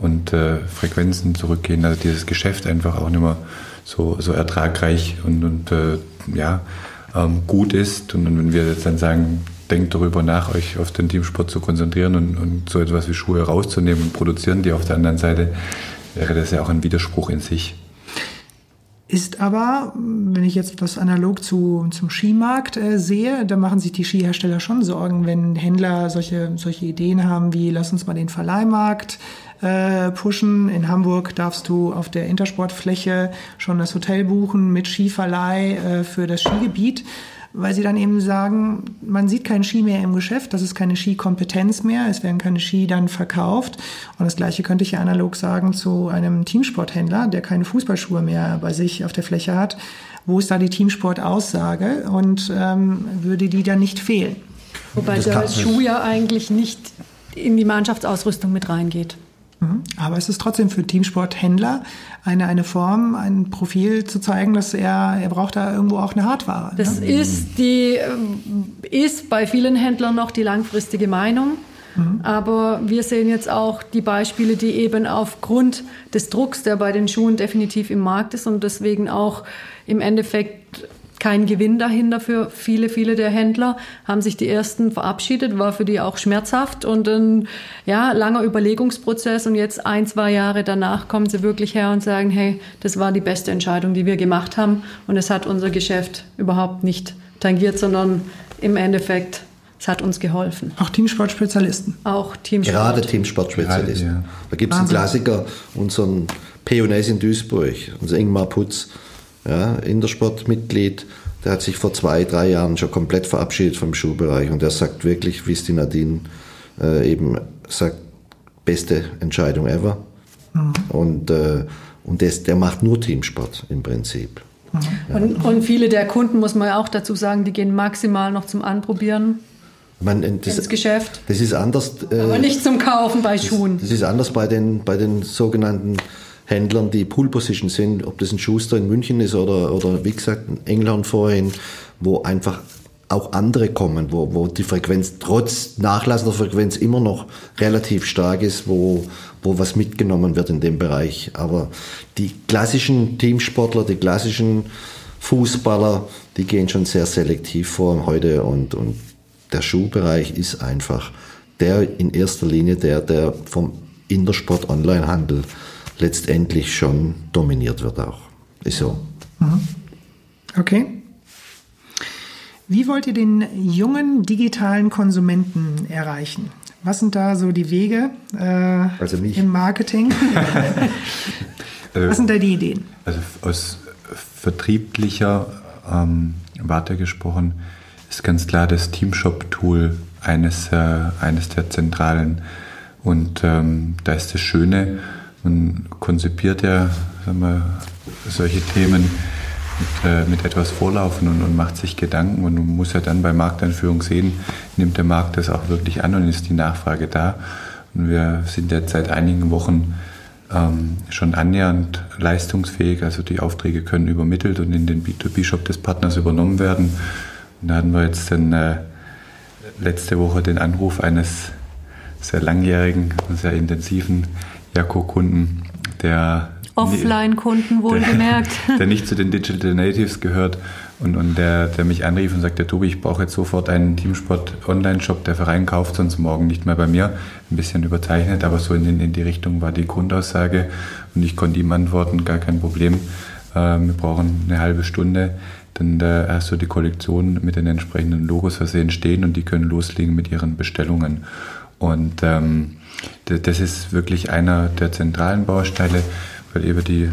und äh, Frequenzen zurückgehen. Also dieses Geschäft einfach auch nicht mehr so, so ertragreich und, und äh, ja, ähm, gut ist. Und, und wenn wir jetzt dann sagen, denkt darüber nach, euch auf den Teamsport zu konzentrieren und, und so etwas wie Schuhe rauszunehmen und produzieren die auf der anderen Seite, wäre das ja auch ein Widerspruch in sich. Ist aber, wenn ich jetzt das analog zu, zum Skimarkt äh, sehe, da machen sich die Skihersteller schon Sorgen, wenn Händler solche, solche Ideen haben wie, lass uns mal den Verleihmarkt äh, pushen. In Hamburg darfst du auf der Intersportfläche schon das Hotel buchen mit Skiverleih äh, für das Skigebiet weil sie dann eben sagen, man sieht keinen Ski mehr im Geschäft, das ist keine Skikompetenz mehr, es werden keine Ski dann verkauft. Und das Gleiche könnte ich ja analog sagen zu einem Teamsporthändler, der keine Fußballschuhe mehr bei sich auf der Fläche hat. Wo ist da die Teamsportaussage und ähm, würde die dann nicht fehlen? Wobei der Schuh ja eigentlich nicht in die Mannschaftsausrüstung mit reingeht. Aber es ist trotzdem für Teamsporthändler eine, eine Form, ein Profil zu zeigen, dass er, er braucht da irgendwo auch eine Hardware. Das ne? ist, die, ist bei vielen Händlern noch die langfristige Meinung. Mhm. Aber wir sehen jetzt auch die Beispiele, die eben aufgrund des Drucks, der bei den Schuhen definitiv im Markt ist und deswegen auch im Endeffekt kein Gewinn dahinter für viele, viele der Händler, haben sich die ersten verabschiedet, war für die auch schmerzhaft und ein ja, langer Überlegungsprozess und jetzt ein, zwei Jahre danach kommen sie wirklich her und sagen, hey, das war die beste Entscheidung, die wir gemacht haben und es hat unser Geschäft überhaupt nicht tangiert, sondern im Endeffekt es hat uns geholfen. Auch Teamsportspezialisten. Auch Teamsport. Gerade Teamsportspezialisten. Ja. Da gibt es einen Klassiker, unseren Pioners in Duisburg, unser Ingmar Putz ja, Intersport-Mitglied, der hat sich vor zwei, drei Jahren schon komplett verabschiedet vom Schuhbereich und der sagt wirklich, wie es die Nadine äh, eben sagt, beste Entscheidung ever. Mhm. Und, äh, und das, der macht nur Teamsport im Prinzip. Mhm. Ja. Und, und, viele der Kunden, muss man ja auch dazu sagen, die gehen maximal noch zum Anprobieren. Man, das, ins Geschäft. Das ist anders. Äh, Aber nicht zum Kaufen bei Schuhen. Das, das ist anders bei den, bei den sogenannten Händlern, die Pool Position sind, ob das ein Schuster in München ist oder, oder wie gesagt ein England vorhin, wo einfach auch andere kommen, wo, wo die Frequenz trotz nachlassender Frequenz immer noch relativ stark ist, wo, wo was mitgenommen wird in dem Bereich. Aber die klassischen Teamsportler, die klassischen Fußballer, die gehen schon sehr selektiv vor heute und, und der Schuhbereich ist einfach der in erster Linie der, der vom Intersport-Online-Handel letztendlich schon dominiert wird auch. Ist so. Mhm. Okay. Wie wollt ihr den jungen digitalen Konsumenten erreichen? Was sind da so die Wege äh, also im Marketing? Was sind da die Ideen? Also aus vertrieblicher ähm, Warte gesprochen ist ganz klar das Teamshop-Tool eines, äh, eines der zentralen. Und ähm, da ist das Schöne, man konzipiert ja wir, solche Themen mit, äh, mit, etwas Vorlaufen und, und, macht sich Gedanken und muss ja dann bei Markteinführung sehen, nimmt der Markt das auch wirklich an und ist die Nachfrage da. Und wir sind jetzt seit einigen Wochen ähm, schon annähernd leistungsfähig, also die Aufträge können übermittelt und in den B2B-Shop des Partners übernommen werden. Und da hatten wir jetzt dann, äh, letzte Woche den Anruf eines sehr langjährigen, sehr intensiven Jakko-Kunden, der Offline-Kunden wohlgemerkt. Der, der, nicht zu den Digital Natives gehört und, und der, der mich anrief und sagte, Tobi, ich brauche jetzt sofort einen Teamsport-Online-Shop, der Verein kauft sonst morgen nicht mehr bei mir. Ein bisschen überzeichnet, aber so in, in die Richtung war die Grundaussage und ich konnte ihm antworten, gar kein Problem. Äh, wir brauchen eine halbe Stunde, dann äh, hast du die Kollektion mit den entsprechenden Logos versehen stehen und die können loslegen mit ihren Bestellungen. Und ähm, das ist wirklich einer der zentralen Bausteine. weil eben die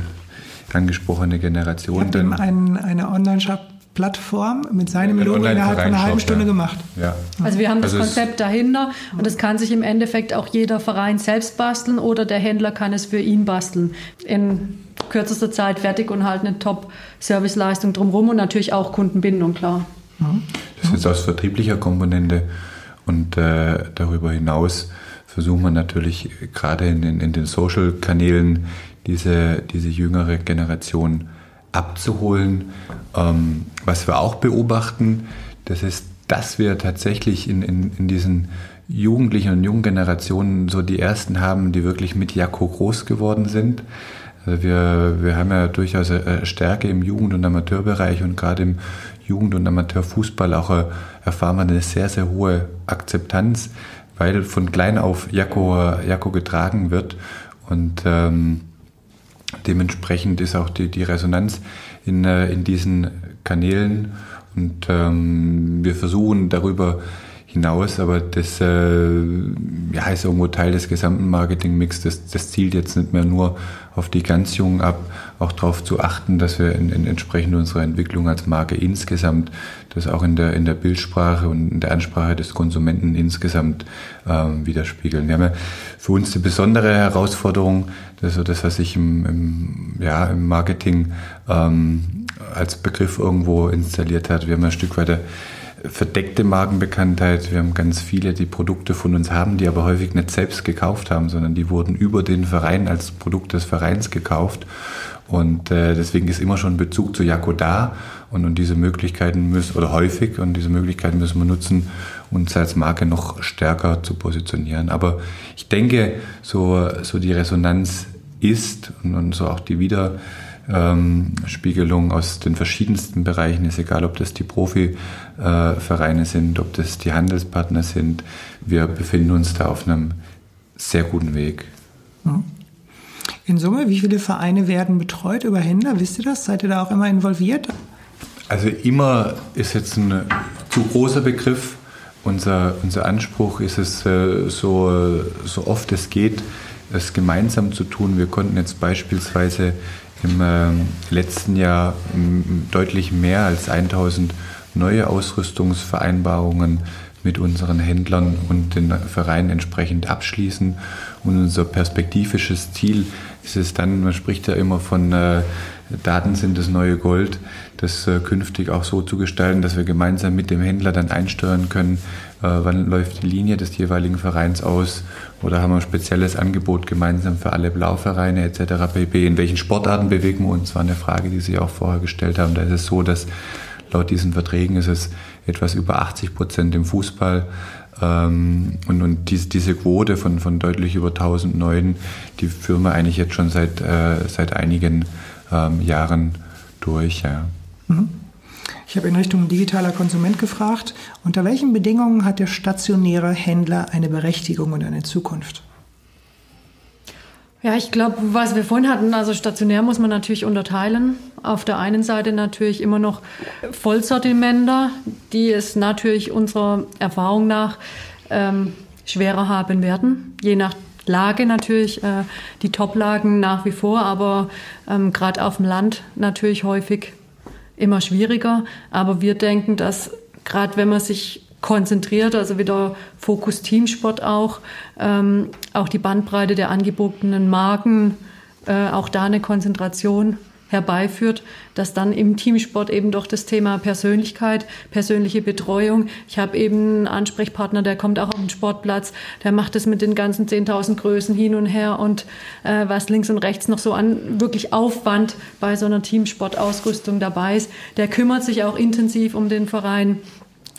angesprochene Generation dann. Ein, eine Online-Shop Plattform mit seinem Logo innerhalb von einer halben Stunde ja. gemacht. Ja. Also wir haben das also Konzept dahinter und das kann sich im Endeffekt auch jeder Verein selbst basteln oder der Händler kann es für ihn basteln. In kürzester Zeit fertig und halt eine Top-Serviceleistung drumherum und natürlich auch Kundenbindung, klar. Das ist jetzt aus vertrieblicher Komponente und äh, darüber hinaus versuchen wir natürlich gerade in den, in den Social-Kanälen diese, diese jüngere Generation abzuholen. Ähm, was wir auch beobachten, das ist, dass wir tatsächlich in, in, in diesen Jugendlichen und jungen Generationen so die ersten haben, die wirklich mit Jakko groß geworden sind. Also wir, wir haben ja durchaus eine Stärke im Jugend- und Amateurbereich und gerade im Jugend- und Amateurfußball auch erfahren wir eine sehr, sehr hohe Akzeptanz, weil von klein auf Jakko, Jakko getragen wird und ähm, dementsprechend ist auch die, die Resonanz in, äh, in diesen Kanälen und ähm, wir versuchen darüber hinaus, aber das äh, ja, ist irgendwo Teil des gesamten Marketingmix. Das, das zielt jetzt nicht mehr nur auf die ganz Jungen ab, auch darauf zu achten, dass wir in, in entsprechend unserer Entwicklung als Marke insgesamt das auch in der, in der Bildsprache und in der Ansprache des Konsumenten insgesamt ähm, widerspiegeln. Wir haben ja für uns eine besondere Herausforderung, ist das, was sich im, im, ja, im Marketing ähm, als Begriff irgendwo installiert hat. Wir haben ein Stück weiter verdeckte Markenbekanntheit. Wir haben ganz viele, die Produkte von uns haben, die aber häufig nicht selbst gekauft haben, sondern die wurden über den Verein als Produkt des Vereins gekauft. Und äh, deswegen ist immer schon Bezug zu Jako da. Und, und diese Möglichkeiten müssen, oder häufig, und diese Möglichkeiten müssen wir nutzen, uns als Marke noch stärker zu positionieren. Aber ich denke, so, so die Resonanz ist und, und so auch die Wieder ähm, Spiegelung aus den verschiedensten Bereichen ist, egal ob das die Profivereine äh, sind, ob das die Handelspartner sind. Wir befinden uns da auf einem sehr guten Weg. Mhm. In Summe, wie viele Vereine werden betreut über Händler? Wisst ihr das? Seid ihr da auch immer involviert? Also immer ist jetzt ein zu großer Begriff. Unser, unser Anspruch ist es, äh, so, so oft es geht, es gemeinsam zu tun. Wir konnten jetzt beispielsweise im äh, letzten Jahr deutlich mehr als 1000 neue Ausrüstungsvereinbarungen mit unseren Händlern und den Vereinen entsprechend abschließen. Und unser perspektivisches Ziel ist es dann, man spricht ja immer von äh, Daten sind das neue Gold, das äh, künftig auch so zu gestalten, dass wir gemeinsam mit dem Händler dann einsteuern können, wann läuft die Linie des jeweiligen Vereins aus oder haben wir ein spezielles Angebot gemeinsam für alle Blauvereine etc. pp. In welchen Sportarten bewegen wir uns? War eine Frage, die Sie auch vorher gestellt haben. Da ist es so, dass laut diesen Verträgen ist es etwas über 80 Prozent im Fußball. Ähm, und, und diese, diese Quote von, von deutlich über 1000 Neuen, die führen wir eigentlich jetzt schon seit, äh, seit einigen ähm, Jahren durch. Ja. Mhm. Ich habe in Richtung digitaler Konsument gefragt, unter welchen Bedingungen hat der stationäre Händler eine Berechtigung und eine Zukunft? Ja, ich glaube, was wir vorhin hatten, also stationär muss man natürlich unterteilen. Auf der einen Seite natürlich immer noch Vollsortimenter, die es natürlich unserer Erfahrung nach ähm, schwerer haben werden, je nach Lage natürlich, äh, die Top-Lagen nach wie vor, aber ähm, gerade auf dem Land natürlich häufig immer schwieriger. Aber wir denken, dass gerade wenn man sich konzentriert, also wieder Fokus Teamsport auch, ähm, auch die Bandbreite der angebotenen Marken, äh, auch da eine Konzentration herbeiführt, dass dann im Teamsport eben doch das Thema Persönlichkeit, persönliche Betreuung. Ich habe eben einen Ansprechpartner, der kommt auch auf den Sportplatz, der macht es mit den ganzen 10.000 Größen hin und her und äh, was links und rechts noch so an wirklich Aufwand bei so einer Teamsportausrüstung dabei ist. Der kümmert sich auch intensiv um den Verein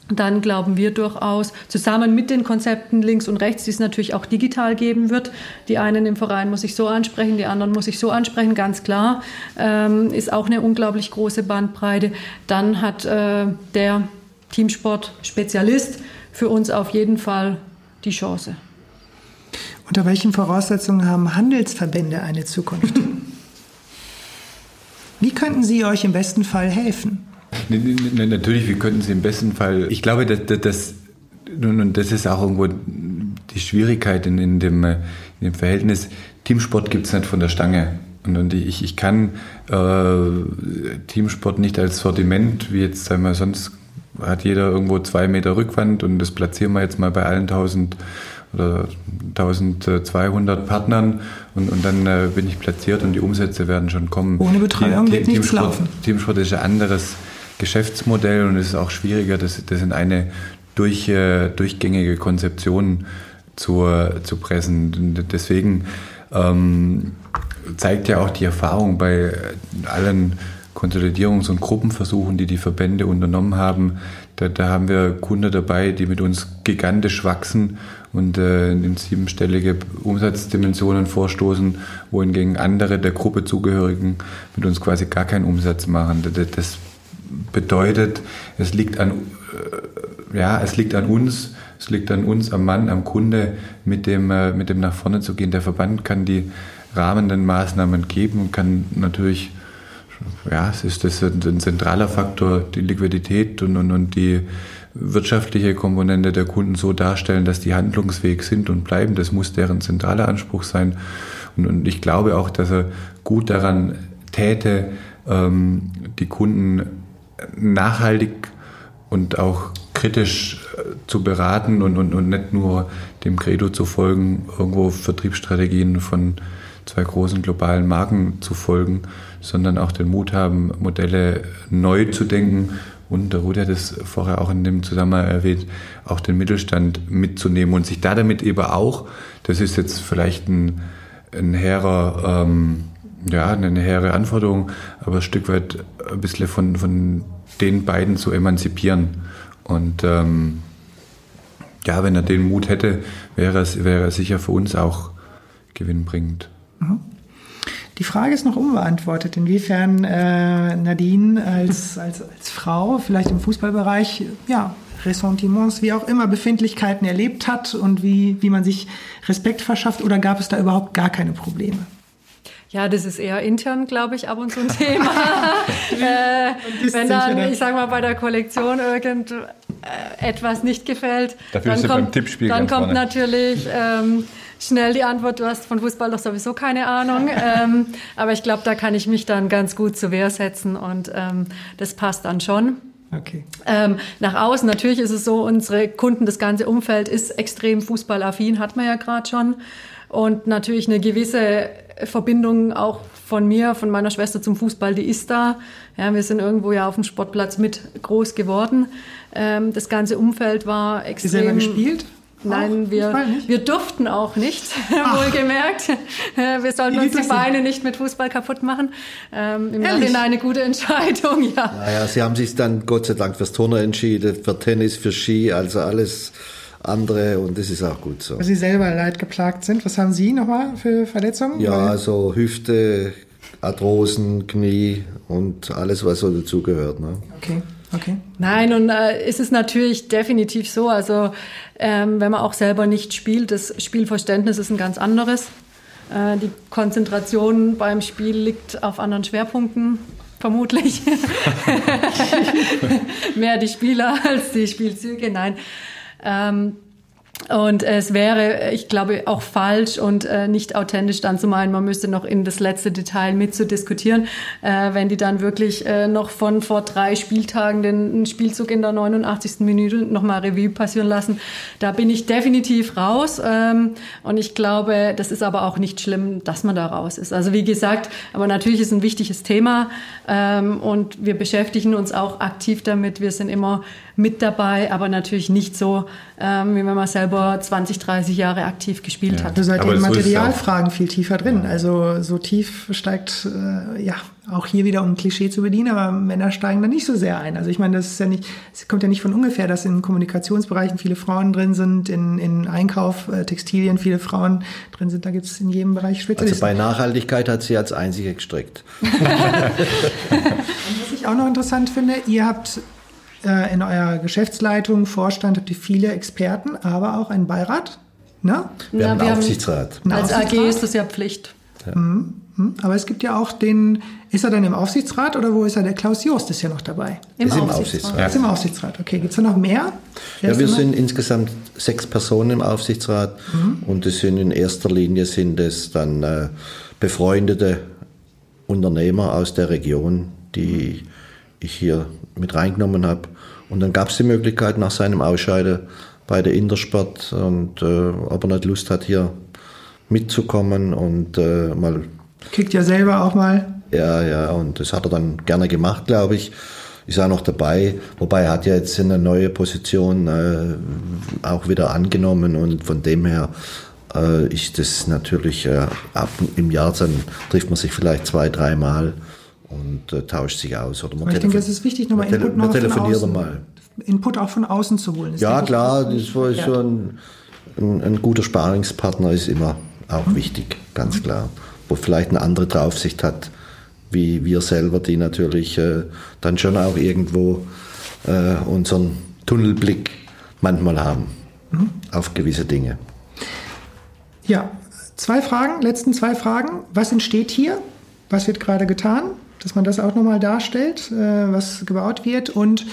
dann glauben wir durchaus, zusammen mit den Konzepten links und rechts, die es natürlich auch digital geben wird. Die einen im Verein muss ich so ansprechen, die anderen muss ich so ansprechen, ganz klar. Ähm, ist auch eine unglaublich große Bandbreite. Dann hat äh, der Teamsport-Spezialist für uns auf jeden Fall die Chance. Unter welchen Voraussetzungen haben Handelsverbände eine Zukunft? Wie könnten sie euch im besten Fall helfen? Natürlich, wir könnten sie im besten Fall. Ich glaube, dass, dass und das ist auch irgendwo die Schwierigkeit in, in, dem, in dem Verhältnis. Teamsport gibt es nicht von der Stange. Und, ich, ich kann äh, Teamsport nicht als Sortiment, wie jetzt sagen wir sonst hat jeder irgendwo zwei Meter Rückwand und das platzieren wir jetzt mal bei allen 1000 oder 1200 Partnern und, und dann äh, bin ich platziert und die Umsätze werden schon kommen. Ohne Betreuung Team, wird nichts laufen. Teamsport ist ein anderes Geschäftsmodell und es ist auch schwieriger, das, das in eine durch, äh, durchgängige Konzeption zu, zu pressen. Deswegen ähm, zeigt ja auch die Erfahrung bei allen Konsolidierungs- und Gruppenversuchen, die die Verbände unternommen haben. Da, da haben wir Kunden dabei, die mit uns gigantisch wachsen und äh, in siebenstellige Umsatzdimensionen vorstoßen, wohingegen andere der Gruppe zugehörigen mit uns quasi gar keinen Umsatz machen. Das bedeutet, es liegt an, äh, ja, es liegt an uns, es liegt an uns, am Mann, am Kunde, mit dem, äh, mit dem nach vorne zu gehen. Der Verband kann die rahmenden Maßnahmen geben und kann natürlich, ja, es ist das ein zentraler Faktor, die Liquidität und, und, und die wirtschaftliche Komponente der Kunden so darstellen, dass die handlungsfähig sind und bleiben. Das muss deren zentraler Anspruch sein. Und, und ich glaube auch, dass er gut daran täte, ähm, die Kunden nachhaltig und auch kritisch äh, zu beraten und, und, und nicht nur dem Credo zu folgen, irgendwo Vertriebsstrategien von zwei großen globalen Marken zu folgen, sondern auch den Mut haben, Modelle neu zu denken. Und der Rudi hat es vorher auch in dem Zusammenhang erwähnt, auch den Mittelstand mitzunehmen und sich da damit eben auch, das ist jetzt vielleicht ein, ein hehrer, ähm, ja, eine hehre Anforderung, aber ein Stück weit ein bisschen von, von den beiden zu emanzipieren. Und ähm, ja, wenn er den Mut hätte, wäre es, wäre er sicher für uns auch gewinnbringend. Mhm. Die Frage ist noch unbeantwortet, inwiefern äh, Nadine als, als, als Frau vielleicht im Fußballbereich ja, Ressentiments, wie auch immer, Befindlichkeiten erlebt hat und wie, wie man sich Respekt verschafft oder gab es da überhaupt gar keine Probleme? Ja, das ist eher intern, glaube ich, ab und zu ein Thema. äh, wenn dann, ich sage mal, bei der Kollektion irgend äh, etwas nicht gefällt, Dafür dann kommt, dann kommt natürlich ähm, schnell die Antwort, du hast von Fußball doch sowieso keine Ahnung. ähm, aber ich glaube, da kann ich mich dann ganz gut zur Wehr setzen und ähm, das passt dann schon. Okay. Ähm, nach außen, natürlich ist es so, unsere Kunden, das ganze Umfeld ist extrem fußballaffin, hat man ja gerade schon. Und natürlich eine gewisse Verbindung auch von mir, von meiner Schwester zum Fußball, die ist da. Ja, wir sind irgendwo ja auf dem Sportplatz mit groß geworden. Ähm, das ganze Umfeld war extrem. Sie selber gespielt? Nein, wir, wir durften auch nicht, wohlgemerkt. Wir sollten uns die Beine nicht mit Fußball kaputt machen. Ähm, Im Nachhinein eine gute Entscheidung, ja. Naja, Sie haben sich dann Gott sei Dank fürs Turner entschieden, für Tennis, für Ski, also alles andere und das ist auch gut so. Weil Sie selber leidgeplagt sind, was haben Sie nochmal für Verletzungen? Ja, also Hüfte, Arthrosen, Knie und alles, was so dazugehört. Ne? Okay. Okay. Nein, und äh, ist es natürlich definitiv so. Also ähm, wenn man auch selber nicht spielt, das Spielverständnis ist ein ganz anderes. Äh, die Konzentration beim Spiel liegt auf anderen Schwerpunkten, vermutlich. Mehr die Spieler als die Spielzüge. Nein. Ähm, und es wäre, ich glaube, auch falsch und äh, nicht authentisch dann zu meinen, man müsste noch in das letzte Detail mit zu diskutieren, äh, wenn die dann wirklich äh, noch von vor drei Spieltagen den Spielzug in der 89. Minute nochmal Revue passieren lassen. Da bin ich definitiv raus. Ähm, und ich glaube, das ist aber auch nicht schlimm, dass man da raus ist. Also wie gesagt, aber natürlich ist ein wichtiges Thema ähm, und wir beschäftigen uns auch aktiv damit. Wir sind immer mit dabei, aber natürlich nicht so, ähm, wie wenn man selber 20, 30 Jahre aktiv gespielt ja. hat. Ihr seid in Materialfragen viel tiefer drin. Also so tief steigt, äh, ja, auch hier wieder um ein Klischee zu bedienen, aber Männer steigen da nicht so sehr ein. Also ich meine, das ist ja nicht, es kommt ja nicht von ungefähr, dass in Kommunikationsbereichen viele Frauen drin sind, in, in Einkauf, äh, Textilien viele Frauen drin sind. Da gibt es in jedem Bereich Spezialisten. Also bei Nachhaltigkeit hat sie als einzige gestrickt. Und was ich auch noch interessant finde, ihr habt äh, in eurer Geschäftsleitung, Vorstand habt ihr viele Experten, aber auch einen Beirat. Ne? Wir Na, haben einen Aufsichtsrat. Einen als Aufsichtsrat? AG ist das ja Pflicht. Ja. Mhm. mhm. Aber es gibt ja auch den, ist er dann im Aufsichtsrat oder wo ist er? Der Klaus Jost ist ja noch dabei. Im, Aufsichtsrat. Aufsichtsrat. Ja. Ist im Aufsichtsrat. Okay, gibt es da noch mehr? Wer ja, wir sind insgesamt sechs Personen im Aufsichtsrat mhm. und es sind in erster Linie sind es dann äh, befreundete Unternehmer aus der Region, die ich hier mit reingenommen habe. Und dann gab es die Möglichkeit nach seinem Ausscheiden bei der Intersport und äh, ob er nicht Lust hat, hier mitzukommen und äh, mal. Kickt ja selber auch mal. Ja, ja, und das hat er dann gerne gemacht, glaube ich. Ist auch noch dabei, wobei er hat ja jetzt eine neue Position äh, auch wieder angenommen und von dem her äh, ist das natürlich äh, ab im Jahr, dann trifft man sich vielleicht zwei, dreimal und äh, tauscht sich aus. Oder man ich denke, es ist wichtig, nochmal Input noch telefoniert mal. Input auch von außen zu holen. Ja, klar, das war ja. so ein, ein, ein, guter Sparingspartner ist immer auch mhm. wichtig, ganz mhm. klar. Wo vielleicht eine andere Draufsicht hat, wie wir selber, die natürlich äh, dann schon auch irgendwo äh, unseren Tunnelblick manchmal haben mhm. auf gewisse Dinge. Ja, zwei Fragen, letzten zwei Fragen. Was entsteht hier? Was wird gerade getan? Dass man das auch nochmal darstellt, äh, was gebaut wird. Und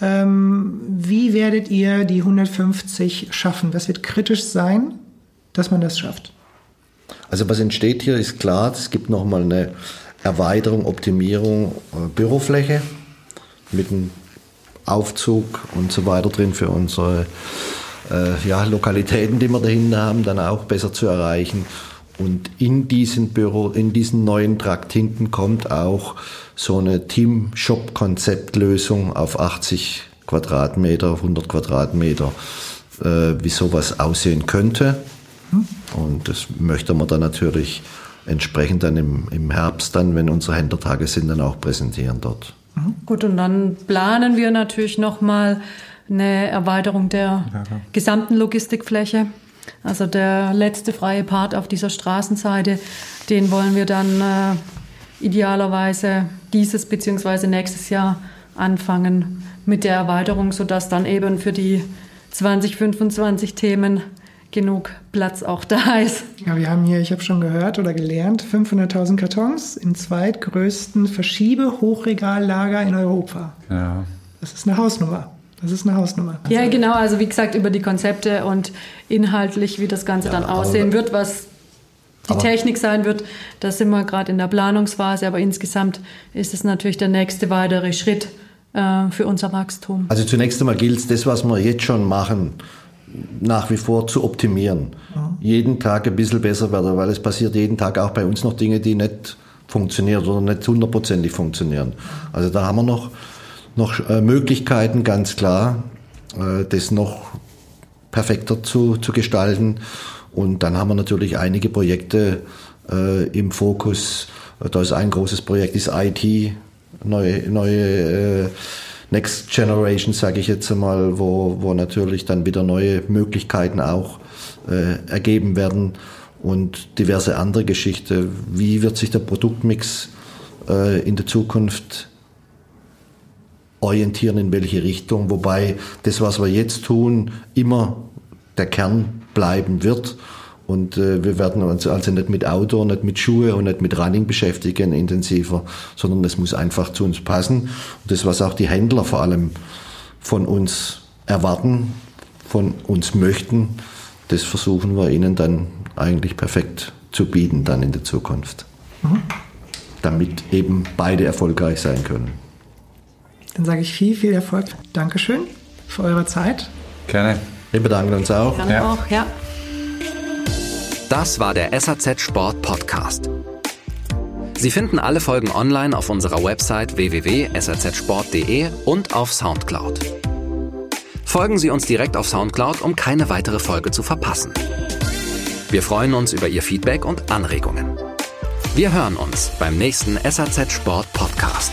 ähm, wie werdet ihr die 150 schaffen? Was wird kritisch sein, dass man das schafft? Also was entsteht hier ist klar, es gibt nochmal eine Erweiterung, Optimierung äh, Bürofläche mit einem Aufzug und so weiter drin für unsere äh, ja, Lokalitäten, die wir dahinter haben, dann auch besser zu erreichen. Und in diesen Büro, in diesen neuen Trakt hinten kommt auch so eine Team-Shop-Konzeptlösung auf 80 Quadratmeter, 100 Quadratmeter, äh, wie sowas aussehen könnte. Und das möchte man dann natürlich entsprechend dann im, im Herbst dann, wenn unsere Händlertage sind, dann auch präsentieren dort. Mhm. Gut, und dann planen wir natürlich nochmal eine Erweiterung der ja, gesamten Logistikfläche. Also der letzte freie Part auf dieser Straßenseite, den wollen wir dann äh, idealerweise dieses bzw. nächstes Jahr anfangen mit der Erweiterung, sodass dann eben für die 2025 Themen genug Platz auch da ist. Ja, wir haben hier, ich habe schon gehört oder gelernt, 500.000 Kartons im zweitgrößten Verschiebe-Hochregallager in Europa. Ja. Das ist eine Hausnummer. Das ist eine Hausnummer. Ja, genau. Also wie gesagt, über die Konzepte und inhaltlich, wie das Ganze ja, dann aussehen wird, was die Technik sein wird, da sind wir gerade in der Planungsphase. Aber insgesamt ist es natürlich der nächste weitere Schritt äh, für unser Wachstum. Also zunächst einmal gilt es, das, was wir jetzt schon machen, nach wie vor zu optimieren. Mhm. Jeden Tag ein bisschen besser werden, weil es passiert jeden Tag auch bei uns noch Dinge, die nicht funktionieren oder nicht hundertprozentig funktionieren. Also da haben wir noch noch äh, Möglichkeiten, ganz klar, äh, das noch perfekter zu, zu gestalten. Und dann haben wir natürlich einige Projekte äh, im Fokus. Da ist ein großes Projekt, ist IT, neue, neue Next Generation, sage ich jetzt einmal, wo, wo natürlich dann wieder neue Möglichkeiten auch ergeben werden und diverse andere Geschichten. Wie wird sich der Produktmix in der Zukunft orientieren, in welche Richtung. Wobei das, was wir jetzt tun, immer der Kern bleiben wird. Und äh, wir werden uns also nicht mit Outdoor, nicht mit Schuhe und nicht mit Running beschäftigen intensiver, sondern es muss einfach zu uns passen. Und das, was auch die Händler vor allem von uns erwarten, von uns möchten, das versuchen wir ihnen dann eigentlich perfekt zu bieten dann in der Zukunft. Mhm. Damit eben beide erfolgreich sein können. Dann sage ich viel, viel Erfolg. Dankeschön für eure Zeit. Gerne. Wir bedanken uns auch. Gerne ja. auch, ja. Das war der SAZ Sport Podcast. Sie finden alle Folgen online auf unserer Website www.sazsport.de und auf Soundcloud. Folgen Sie uns direkt auf Soundcloud, um keine weitere Folge zu verpassen. Wir freuen uns über Ihr Feedback und Anregungen. Wir hören uns beim nächsten SAZ Sport Podcast.